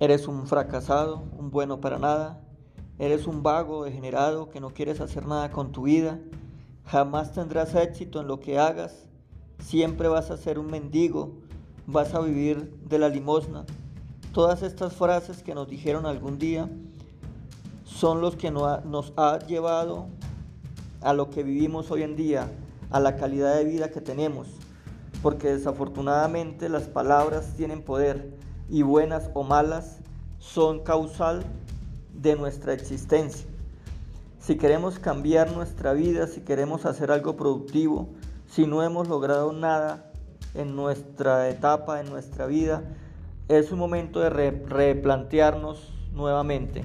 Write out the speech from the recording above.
Eres un fracasado, un bueno para nada. Eres un vago, degenerado, que no quieres hacer nada con tu vida. Jamás tendrás éxito en lo que hagas. Siempre vas a ser un mendigo. Vas a vivir de la limosna. Todas estas frases que nos dijeron algún día son los que nos ha llevado a lo que vivimos hoy en día, a la calidad de vida que tenemos. Porque desafortunadamente las palabras tienen poder y buenas o malas son causal de nuestra existencia. Si queremos cambiar nuestra vida, si queremos hacer algo productivo, si no hemos logrado nada en nuestra etapa, en nuestra vida, es un momento de replantearnos nuevamente.